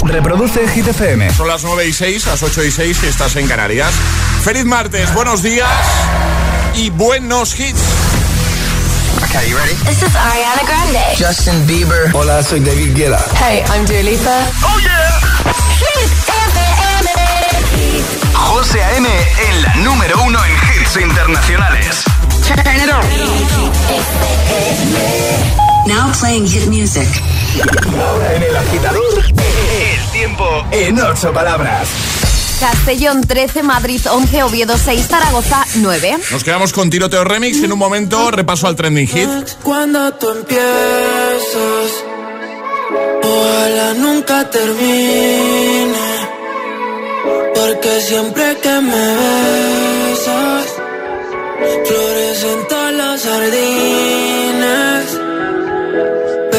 Reproduce Hit FM. Son las 9 y 6, las 8 y 6 si estás en Canarias. Feliz martes, buenos días y buenos hits. Okay, you ready? This is Ariana Grande. Justin Bieber. Hola, soy David Guetta. Hey, I'm Dua Lipa. ¡Oh, yeah! Hit FM. José A.M. en la número uno en hits internacionales. Turn it on. Now playing hit music. Ahora en el agitador, el tiempo en ocho palabras. Castellón 13, Madrid 11, Oviedo 6, Zaragoza 9. Nos quedamos con Tiroteo Remix. En un momento, repaso al trending hit. Cuando tú empiezas, ojalá nunca termine. Porque siempre que me besas, florecen todas las jardines.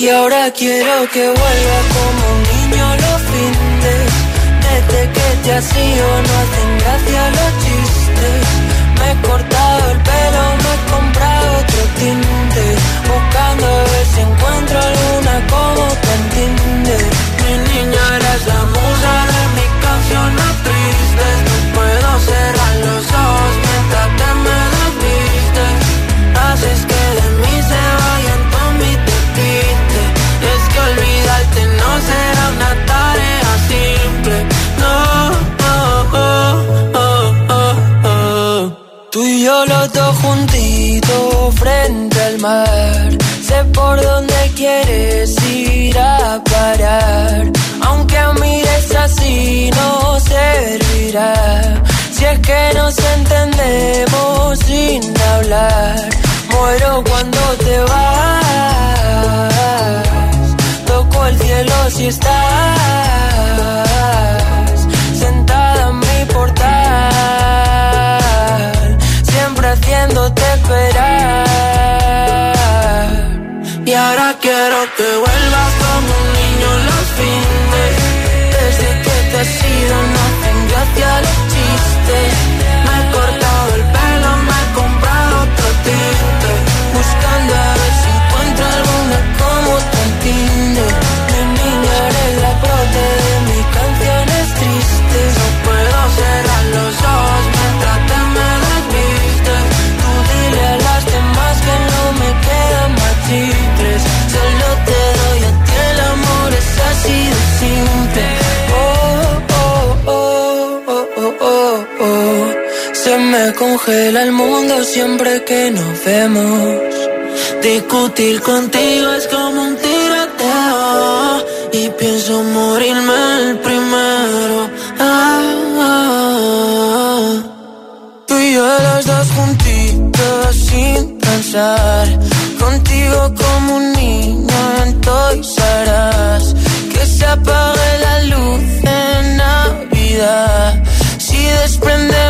Y ahora quiero que vuelva como un niño los fines. Desde que te has ido no hacen gracia los chistes. Me he cortado el pelo, me he comprado otro tinte. Por dónde quieres ir a parar. Aunque mires así no servirá. Si es que nos entendemos sin hablar. Muero cuando te vas. Toco el cielo si estás sentada en mi portal, siempre haciéndote esperar. Que vuelvas como un niño los fines. Desde que te has ido no hacen gracia los chistes. Me he me congela el mundo siempre que nos vemos. Discutir contigo es como un tiroteo y pienso morirme el primero. Ah, ah, ah. Tú y yo los dos juntitos sin pensar. Contigo como un niño en Toys. Que se apague la luz en Navidad. Si desprendemos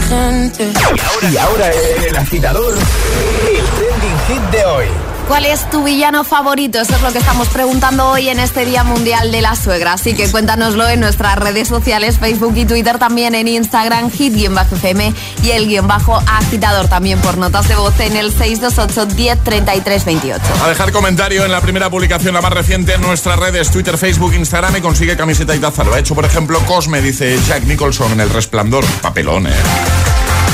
Gente. Y ahora el agitador, el trending hit de hoy. ¿Cuál es tu villano favorito? Eso es lo que estamos preguntando hoy en este Día Mundial de la Suegra. Así que cuéntanoslo en nuestras redes sociales, Facebook y Twitter, también en Instagram, hit-fm y el guion bajo agitador también por notas de voz en el 628 10 33 28. A dejar comentario en la primera publicación, la más reciente, en nuestras redes Twitter, Facebook, Instagram y consigue camiseta y taza. Lo ha hecho, por ejemplo, Cosme, dice Jack Nicholson en El Resplandor. Papelón, ¿eh?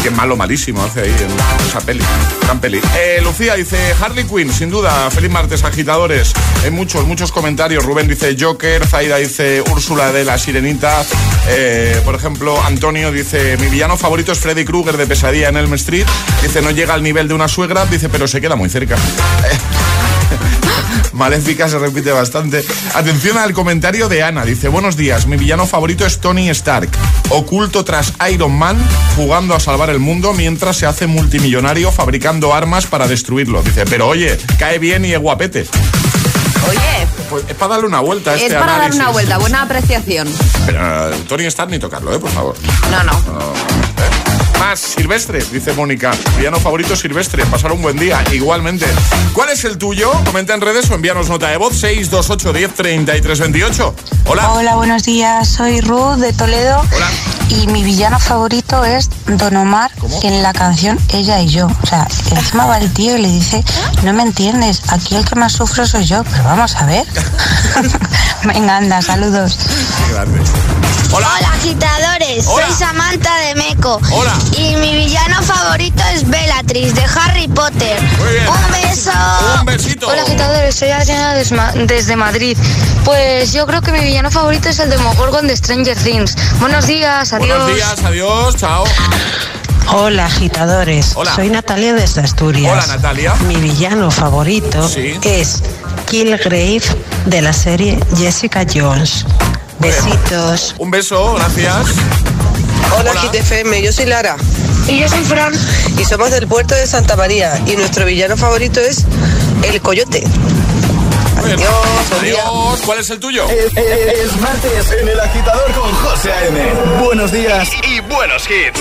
Qué malo, malísimo hace ahí en esa peli. Gran peli. Eh, Lucía dice Harley Quinn, sin duda. Feliz martes, agitadores. Hay muchos, muchos comentarios. Rubén dice Joker. Zaida dice Úrsula de la Sirenita. Eh, por ejemplo, Antonio dice: Mi villano favorito es Freddy Krueger de Pesadilla en Elm Street. Dice: No llega al nivel de una suegra. Dice: Pero se queda muy cerca. Maléfica se repite bastante. Atención al comentario de Ana. Dice, buenos días, mi villano favorito es Tony Stark, oculto tras Iron Man, jugando a salvar el mundo mientras se hace multimillonario fabricando armas para destruirlo. Dice, pero oye, cae bien y es guapete. Oye, Pues es para darle una vuelta a es este para dar análisis. una vuelta, buena apreciación. Pero eh, Tony Stark ni tocarlo, ¿eh? Por favor. No, no. Más, Silvestre, dice Mónica. Villano favorito Silvestre. Pasar un buen día. Igualmente. ¿Cuál es el tuyo? Comenta en redes o envíanos nota de voz 628 10 33 28. Hola. Hola, buenos días. Soy Ruth de Toledo. Hola. Y mi villano favorito es Don Omar ¿Cómo? en la canción Ella y yo. O sea, encima va el tío y le dice, no me entiendes, aquí el que más sufro soy yo, pero vamos a ver. Venga, anda, saludos. Qué grande. Hola. Hola agitadores, Hola. soy Samantha de Meco. Hola. Y mi villano favorito es Bellatrix de Harry Potter. Muy bien. Un beso. Un besito. Hola agitadores, soy Adriana desde Madrid. Pues yo creo que mi villano favorito es el Demogorgon de Stranger Things. Buenos días, adiós. Buenos días, adiós, chao. Hola agitadores, Hola. soy Natalia desde Asturias. Hola, Natalia. Mi villano favorito Sí. es Killgrave de la serie Jessica Jones. Besitos. Un beso, gracias. Hola, Hola. Hit FM, yo soy Lara Y yo soy Fran. y somos del puerto de Santa María y nuestro villano favorito es el coyote. Adiós. Adiós. ¿Cuál es el tuyo? Es, es- es martes en el agitador con José A.M. Buenos días y, y buenos hits.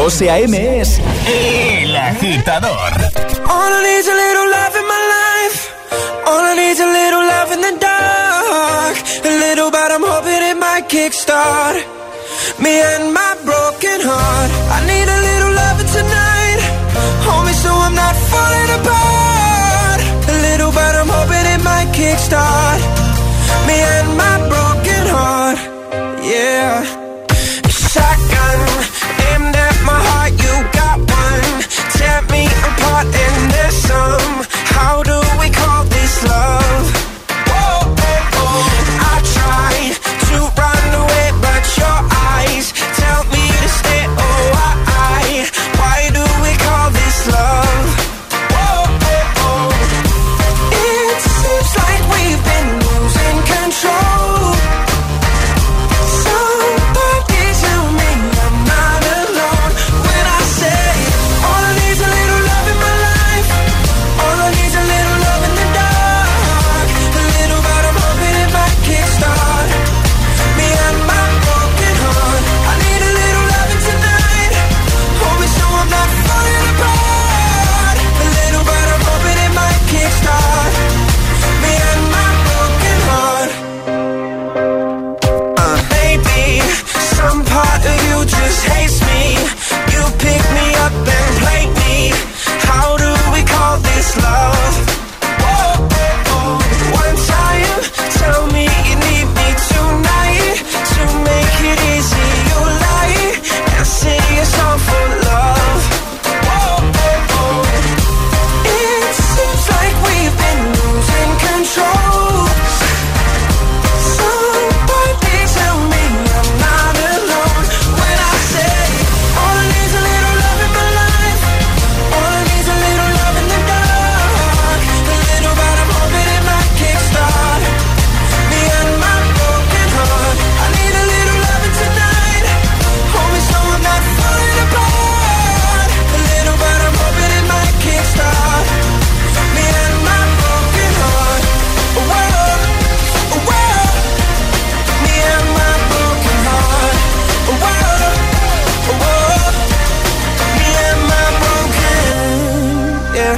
José A.M. es El Agitador. All a little love in my life. All I a little love in the dark. A little, but I'm hoping it might kickstart. Me and my broken heart. I need a little love tonight. Homie, so I'm not falling apart. A little, but I'm hoping it might kickstart. Me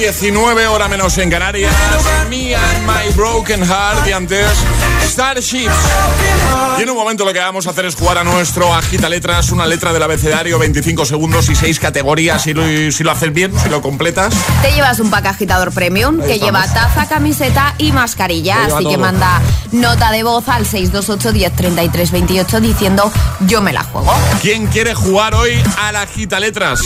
19 hora menos en Canarias. Me and My Broken Heart y antes Starships. Y en un momento lo que vamos a hacer es jugar a nuestro agita letras, una letra del abecedario, 25 segundos y 6 categorías. Si lo, haces bien, si lo completas. Te llevas un pack agitador premium que lleva taza, camiseta y mascarilla. Así que manda nota de voz al 628-1033-28 diciendo yo me la juego. ¿Quién quiere jugar hoy a la agita letras?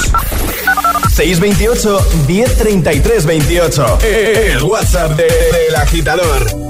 628 1033 28. El WhatsApp del de, de agitador.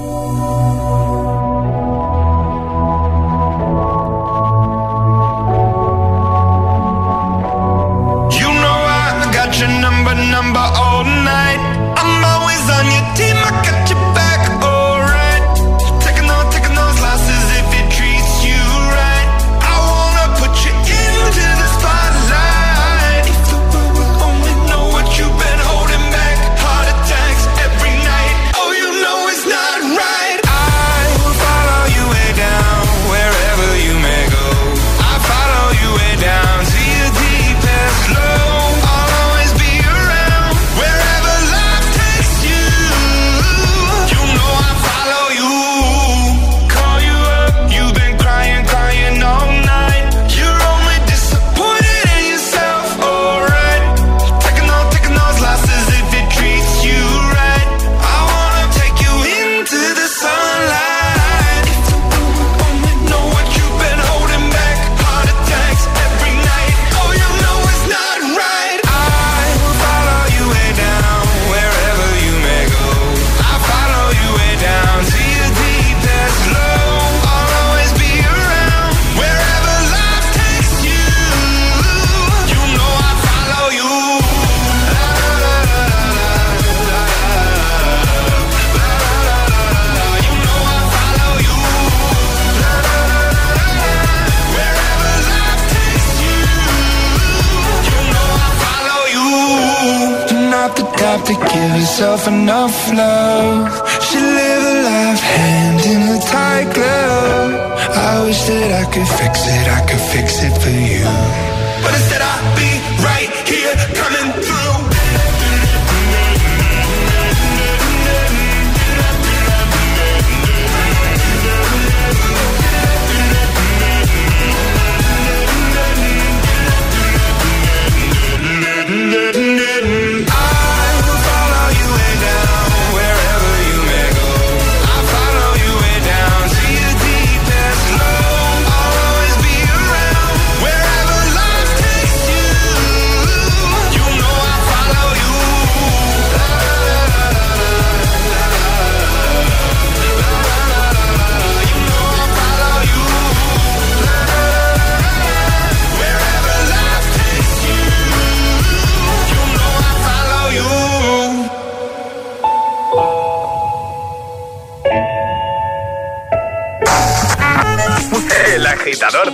of love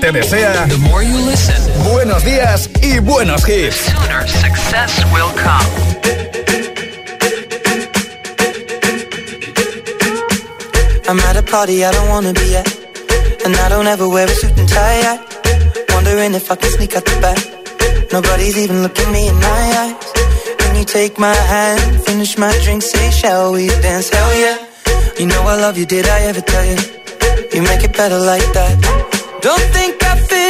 te desea buenos días y buenos hits. success will come. I'm at a party I don't wanna be at. And I don't ever wear a suit and tie. I wondering if I can sneak out the back. Nobody's even looking me in my eyes. When you take my hand, finish my drink, say, shall we dance? Hell yeah. You know I love you, did I ever tell you? You make it better like that. Don't think I fit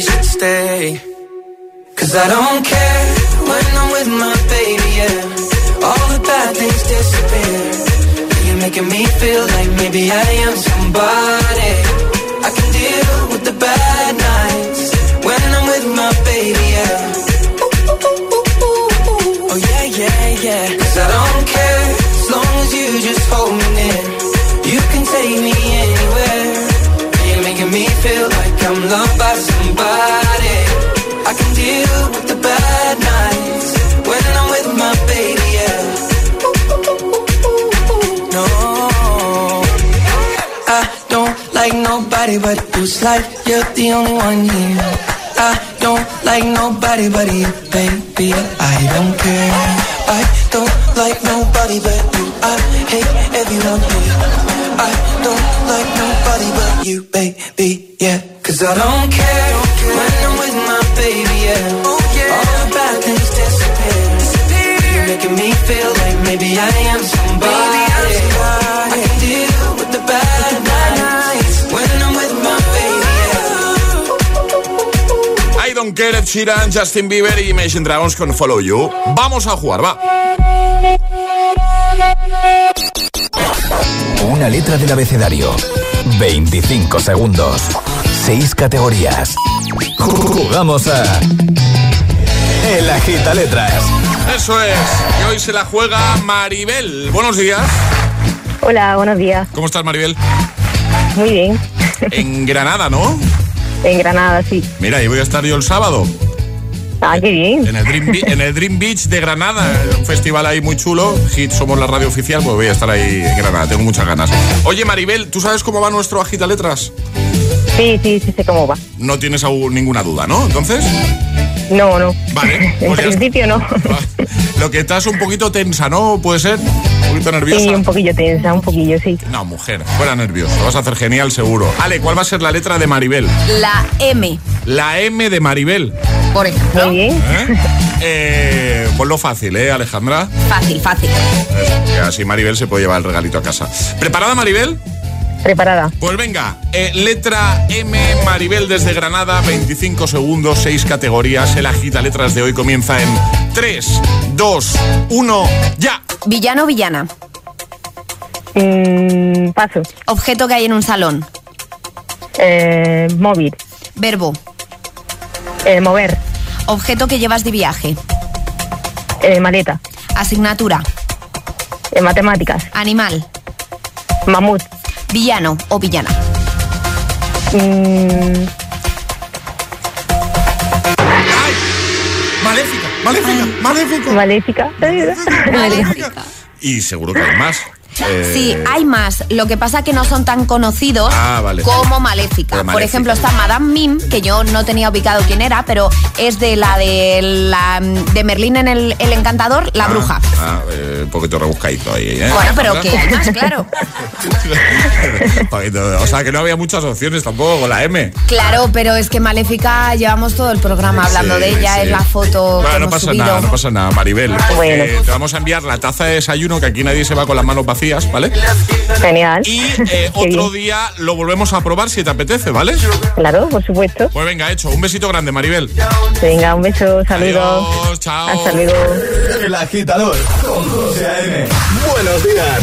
Should stay. Cause I don't care when I'm with my baby, yeah. All the bad things disappear. You're making me feel like maybe I am somebody. I can deal with the bad nights when I'm with my baby, yeah. Oh yeah, yeah, yeah. Somebody. I can deal with the bad nights when I'm with my baby, yeah. No, I don't like nobody but. It's like you're the only one here. I don't like nobody but you, baby. I don't care. I don't like nobody but you. I hate everyone here. I don't like nobody but you, baby. Yeah, cause I don't care when I'm with my baby. Yeah, all the bad things disappear. You're making me feel like maybe I am somebody. I can deal with the bad nights when I'm with my baby. Yeah. I don't care Sheeran, Justin Bieber y Imagine Dragons con Follow You. Vamos a jugar, va. Una letra del abecedario. 25 segundos. 6 categorías. Jugamos a. El agita letras. Eso es. Y hoy se la juega Maribel. Buenos días. Hola, buenos días. ¿Cómo estás, Maribel? Muy bien. En Granada, ¿no? En Granada, sí. Mira, ahí voy a estar yo el sábado. Ah, qué bien. En el, Dream Be- en el Dream Beach de Granada, un festival ahí muy chulo. Hit, somos la radio oficial, pues voy a estar ahí en Granada, tengo muchas ganas. Oye, Maribel, ¿tú sabes cómo va nuestro Agita Letras? Sí, sí, sí sé cómo va. No tienes aún ninguna duda, ¿no? Entonces, No, no. vale. En pues principio no. Lo que estás un poquito tensa, ¿no? ¿Puede ser? Un poquito nerviosa. Sí, un poquillo tensa, un poquillo, sí. No, mujer, fuera nervioso. Lo vas a hacer genial, seguro. Ale, ¿cuál va a ser la letra de Maribel? La M, La M de Maribel. por ejemplo. Muy bien. ¿eh? Eh, ponlo fácil, ¿eh, Alejandra? Fácil, fácil. Así Maribel se puede llevar el regalito a casa. ¿Preparada, Maribel? Preparada. Pues venga, eh, letra M, Maribel desde Granada, 25 segundos, 6 categorías. El agita letras de hoy comienza en 3, 2, 1, ya. Villano, villana. Mm, paso. Objeto que hay en un salón. Eh, móvil. Verbo. Eh, mover. Objeto que llevas de viaje. Eh, maleta. Asignatura. Eh, matemáticas. Animal. Mamut. Villano o villana. Mm, Maléfica, maléfica, maléfica. maléfica. Maléfica. Y seguro que hay más. Eh, Sí, hay más. Lo que pasa que no son tan conocidos Ah, vale. como Maléfica. Por ejemplo, está Madame Mim, que yo no tenía ubicado quién era, pero es de la de la de Merlín en el, el Encantador, la ah, bruja. Ah, eh, un poquito rebuscadito ahí, ¿eh? Bueno, pero que hay más, claro. O sea, que no había muchas opciones tampoco con la M. Claro, pero es que Maléfica llevamos todo el programa hablando Sí, de ella, sí. es la foto Bueno, que no hemos pasa subido. nada, no pasa nada, Maribel. Bueno. Te vamos a enviar la taza de desayuno, que aquí nadie se va con las manos vacías, ¿vale? Genial. Y eh, otro bien. día lo volvemos a probar si te apetece, ¿vale? Claro, por supuesto. Pues venga, hecho. Un besito grande, Maribel. Venga, un beso, saludos. Adiós, chao. Hasta luego. El agitador con José A.M. Buenos días.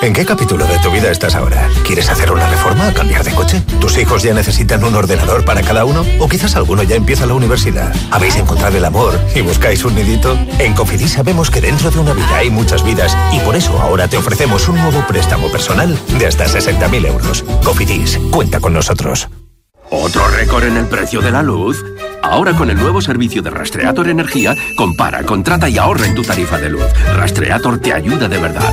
¿En qué capítulo de tu vida estás ahora? ¿Quieres hacer una reforma o cambiar de coche? ¿Tus hijos ya necesitan un ordenador para cada uno? ¿O quizás alguno ya empieza la universidad? ¿Habéis encontrado el amor y buscáis un nidito? En Cofidis sabemos que dentro de una vida hay muchas vidas y por eso ahora te ofrecemos un nuevo préstamo personal de hasta 60.000 euros. Cofidis, cuenta con nosotros. ¿Otro récord en el precio de la luz? Ahora con el nuevo servicio de Rastreator Energía, compara, contrata y ahorra en tu tarifa de luz. Rastreator te ayuda de verdad.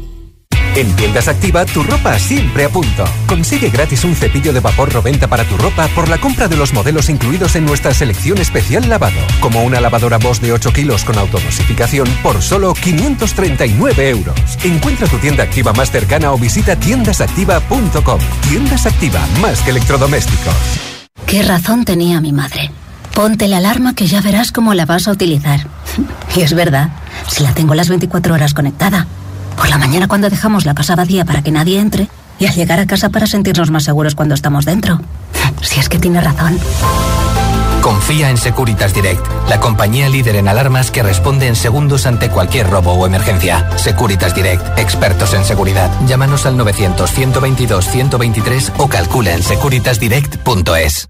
En Tiendas Activa, tu ropa siempre a punto. Consigue gratis un cepillo de vapor 90 para tu ropa por la compra de los modelos incluidos en nuestra selección especial lavado, como una lavadora Bosch de 8 kilos con autodosificación por solo 539 euros. Encuentra tu tienda activa más cercana o visita tiendasactiva.com. Tiendas Activa, más que electrodomésticos. ¿Qué razón tenía mi madre? Ponte la alarma que ya verás cómo la vas a utilizar. Y es verdad, si la tengo las 24 horas conectada. Por la mañana cuando dejamos la casa vacía para que nadie entre y al llegar a casa para sentirnos más seguros cuando estamos dentro. Si es que tiene razón. Confía en Securitas Direct, la compañía líder en alarmas que responde en segundos ante cualquier robo o emergencia. Securitas Direct, expertos en seguridad. Llámanos al 900-122-123 o calcula en securitasdirect.es.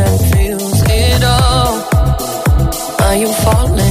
Are you falling?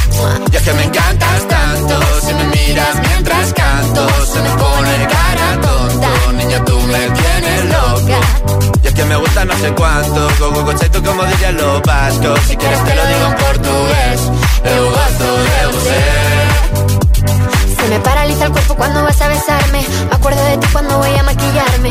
Y es que me encantas tanto, si me miras mientras canto, se me pone cara tonta. Niña, tú me tienes loca. Y es que me gusta no sé cuánto, go go tú como dirían los vascos. Si quieres te lo digo en portugués, eu gosto de você. Se me paraliza el cuerpo cuando vas a besarme. Me acuerdo de ti cuando voy a maquillarme.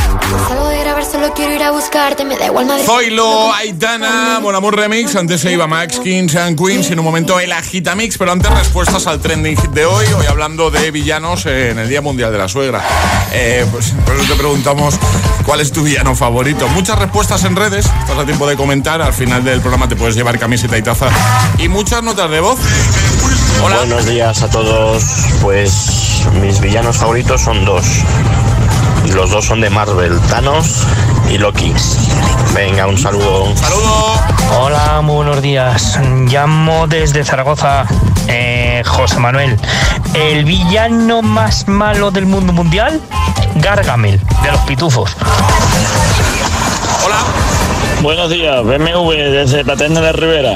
Salgo de grabar, solo quiero ir a buscarte, me da igual Madrid. Zoilo, Aitana, Mon Amour Remix, antes se iba Max, Kings and Queens y en un momento el Agitamix, pero antes respuestas al trending hit de hoy, hoy hablando de villanos en el Día Mundial de la Suegra. Eh, pues te preguntamos cuál es tu villano favorito. Muchas respuestas en redes, estás a tiempo de comentar, al final del programa te puedes llevar camiseta y taza y muchas notas de voz. Hola. Buenos días a todos. Pues mis villanos favoritos son dos. Los dos son de Marvel, Thanos y Loki. Venga, un saludo. Saludo. Hola, muy buenos días. Llamo desde Zaragoza, eh, José Manuel. El villano más malo del mundo mundial, Gargamel, de los pitufos. Hola. Buenos días, BMW desde Patena de Rivera.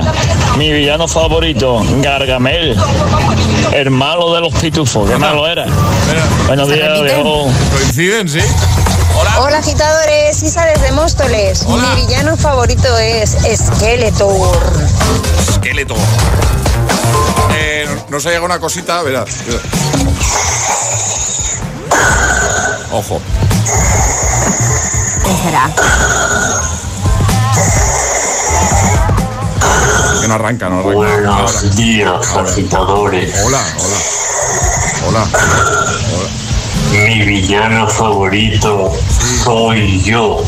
Mi villano favorito, Gargamel, el malo de los pitufos. Qué malo era. Buenos días, adiós. Coinciden, sí. Hola agitadores, Isa desde Móstoles. Mi villano favorito es Skeletor. Esqueleto. Eh, nos ha llegado una cosita, verás. Ojo. ¿Qué será? Que no arranca, no arranca. Buenos Ahora. días, Ahora. agitadores. Hola, hola. Hola. Mi villano favorito soy yo,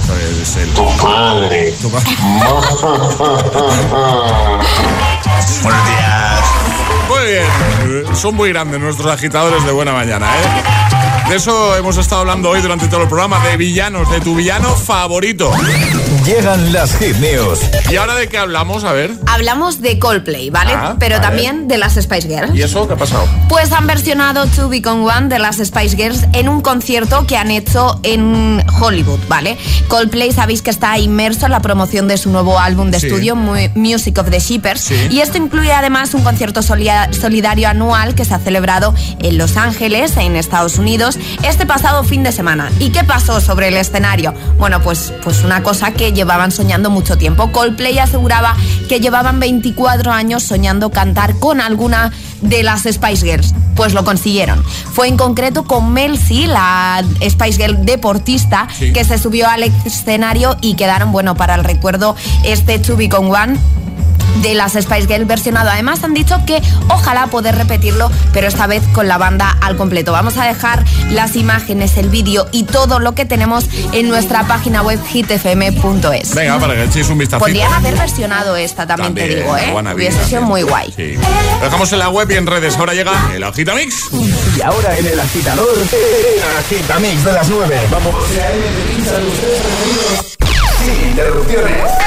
tu padre. Buenos días. Muy bien. Son muy grandes nuestros agitadores de buena mañana, ¿eh? De eso hemos estado hablando hoy durante todo el programa, de villanos, de tu villano favorito. Llegan las hit news. ¿Y ahora de qué hablamos? A ver. Hablamos de Coldplay, ¿vale? Ah, Pero también de las Spice Girls. ¿Y eso qué ha pasado? Pues han versionado To Become One de las Spice Girls en un concierto que han hecho en Hollywood, ¿vale? Coldplay sabéis que está inmerso en la promoción de su nuevo álbum de Sí. estudio, Mu- Music of the Shippers, Sí. y esto incluye además un concierto solidario anual que se ha celebrado en Los Ángeles, en Estados Unidos, este pasado fin de semana. ¿Y qué pasó sobre el escenario? Bueno, pues, pues una cosa que llevaban soñando mucho tiempo. Coldplay aseguraba que llevaban 24 años soñando cantar con alguna de las Spice Girls. Pues lo consiguieron. Fue en concreto con Mel C, la Spice Girl deportista, que se subió al escenario y quedaron, bueno, para el recuerdo este Be Con One de las Spice Girls versionado. Además han dicho que ojalá poder repetirlo, pero esta vez con la banda al completo. Vamos a dejar las imágenes, el vídeo y todo lo que tenemos en nuestra página web hitfm.es. Venga, para que echéis un vistazo. Podrían haber versionado esta también, te digo, ¿eh? Hubiese sido muy guay. Sí. Lo dejamos en la web y en redes. Ahora llega el Agitamix. Y ahora en el agitador, el agitamix de las 9. Vamos. Sin interrupciones.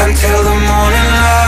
Until the morning light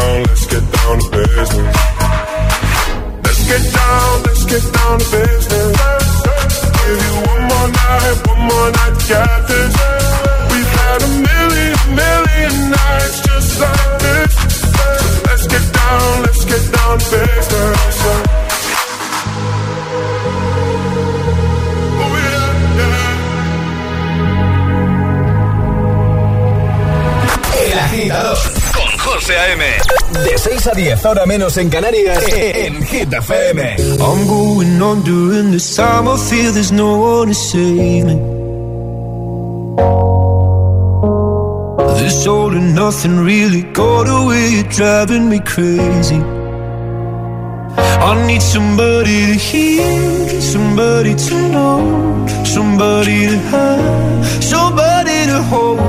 10, ahora menos en Canarias, en Hit FM. I'm going on during this time. I feel there's no one to save me. This all and nothing really got away, driving me crazy. I need somebody to hear, somebody to know, somebody to have, somebody to hold.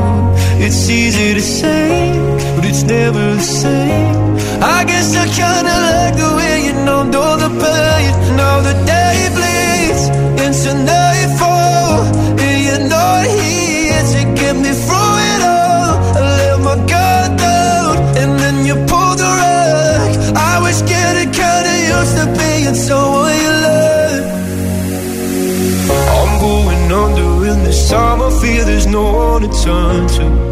It's easy to say, but it's never the same. I guess I kinda like the way you know, know the pain. Now the day bleeds into nightfall, and you're not here to get me through it all. I let my guard and then you pulled the rug. I was getting kinda used to being someone you. I'm going under in this time. Fear there's no one to turn to.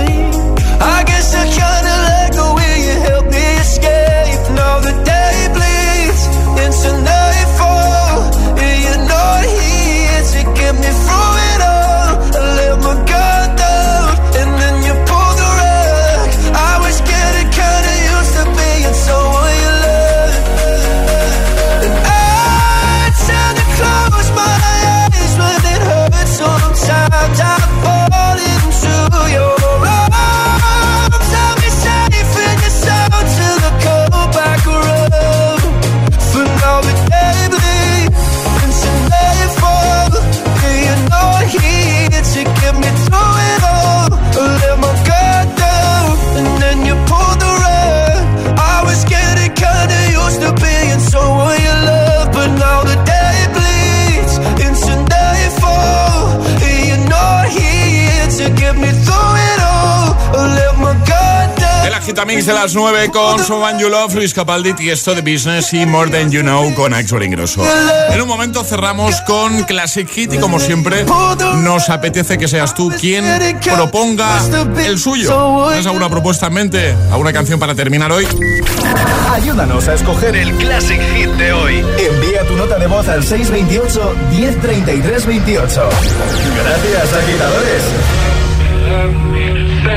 Gitamix de las 9 con Someone You Luis Capaldi, y esto de Business y More Than You Know con Axel Ingrosso. En un momento cerramos con Classic Hit y como siempre nos apetece que seas tú quien proponga el suyo. ¿Tienes alguna propuesta en mente? ¿Alguna canción para terminar hoy? Ayúdanos a escoger el Classic Hit de hoy. Envía tu nota de voz al 628 1033 28. Gracias, agitadores.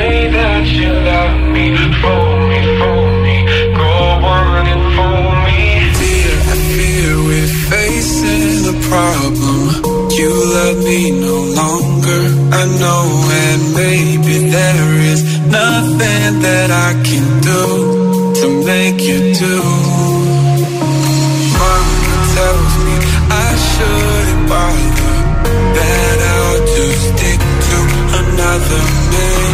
That you love me, fool me, fool me, go on and fool me. I fear we're facing a problem. You love me no longer, I know, and maybe there is nothing that I can do to make you do. Tells me I shouldn't bother, that I'll stick to another man.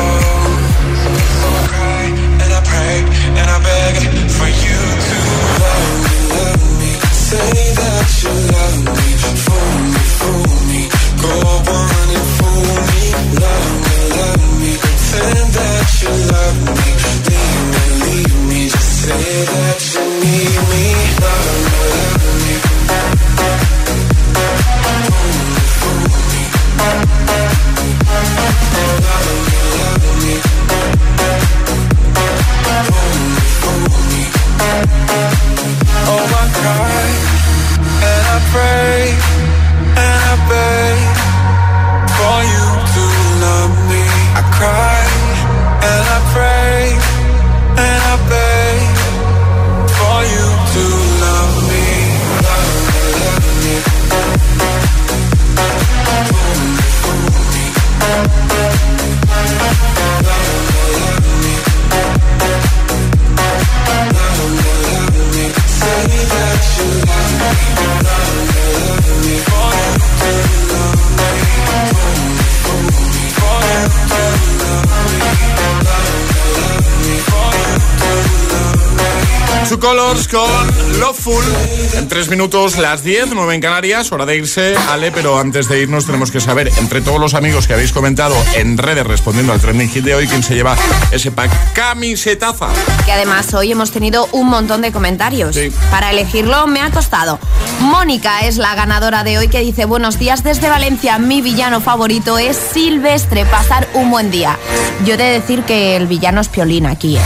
minutos, las 10, 9 en Canarias. Hora de irse, Ale, pero antes de irnos tenemos que saber, entre todos los amigos que habéis comentado en redes respondiendo al trending hit de hoy, quién se lleva ese pack camisetaza. Que además hoy hemos tenido un montón de comentarios. Sí. Para elegirlo me ha costado. Mónica es la ganadora de hoy que dice buenos días desde Valencia. Mi villano favorito es Silvestre. Pasar un buen día. Yo he de decir que el villano es Piolín aquí. ¿eh?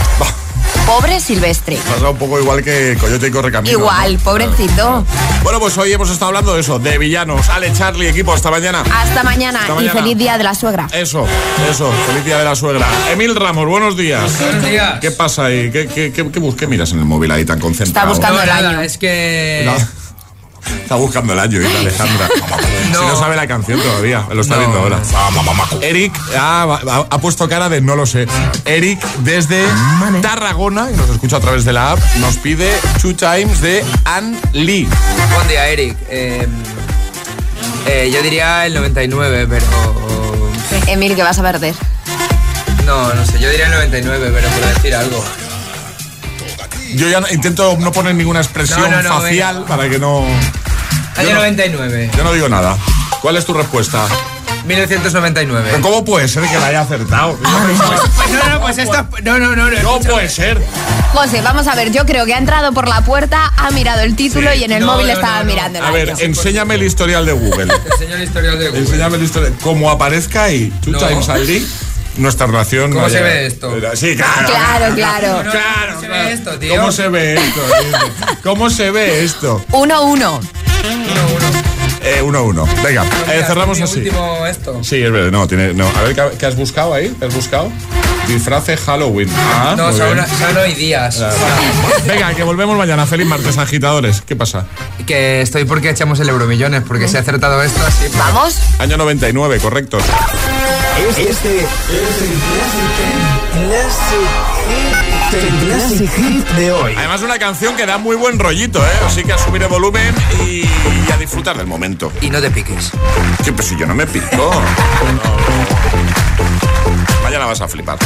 Pobre Silvestre. Pasa un poco igual que Coyote y Correcamino. Igual, ¿no? pobrecito. Bueno, pues hoy hemos estado hablando de eso, de villanos. Ale, Charlie, equipo, hasta mañana. Hasta mañana, Hasta y feliz día de la suegra. Eso, eso, feliz día de la suegra. Emil Ramos, buenos días. Buenos días. ¿Qué pasa ahí? ¿Qué, qué, qué, qué bus- qué miras en el móvil ahí tan concentrado? No, nada, Es que. No. Está buscando el año, dice Alejandra. Si no sabe la canción todavía, lo está No. viendo ahora. Eric ha, ha- ha puesto cara de no lo sé. Eric desde Tarragona, y nos escucha a través de la app, nos pide Two Times de Anne Lee. Buen día, Eric. Eh, eh, yo diría el 99, pero. Emil, que vas a perder. No, no sé, yo diría el 99, pero por decir algo. Yo ya intento no poner ninguna expresión No, no, no, facial venga. para que no. Año Yo no- 99. Yo no digo nada. ¿Cuál es tu respuesta? 1999. ¿Pero ¿Cómo puede ser que la haya acertado? Pues no, no, pues esto. No, no, no. No puede ser. José, vamos a ver, yo creo que ha entrado por la puerta, ha mirado el título y en el No, móvil no, estaba mirando el A ver, año. enséñame el historial de Google. Enseño el historial de Google. Enséñame el historial. Como aparezca ahí, two No. times ID, nuestra relación. ¿Cómo se ve esto? Sí, claro. Claro, claro. ¿cómo se ve esto, tío? ¿Cómo se ve esto? ¿Cómo se ve esto? 1-1. Eh, uno uno. Venga, eh, cerramos así. último esto. Sí, es verdad. No, tiene. No. A ver, ¿qué, qué has buscado ahí? ¿Qué has buscado? Disfrace Halloween. Ah, No, son hoy días. Venga, que volvemos mañana. Feliz martes, agitadores. ¿Qué pasa? Que estoy porque echamos el Euromillones, porque se ha acertado esto así. Vamos. Año 99, correcto. Este es el Classic Hit de hoy. Además, una canción que da muy buen rollito, ¿eh? Así que a subir el volumen y, y a disfrutar del momento. Y no te piques. Sí, pues si yo no me pico. No. Mañana vas a flipar.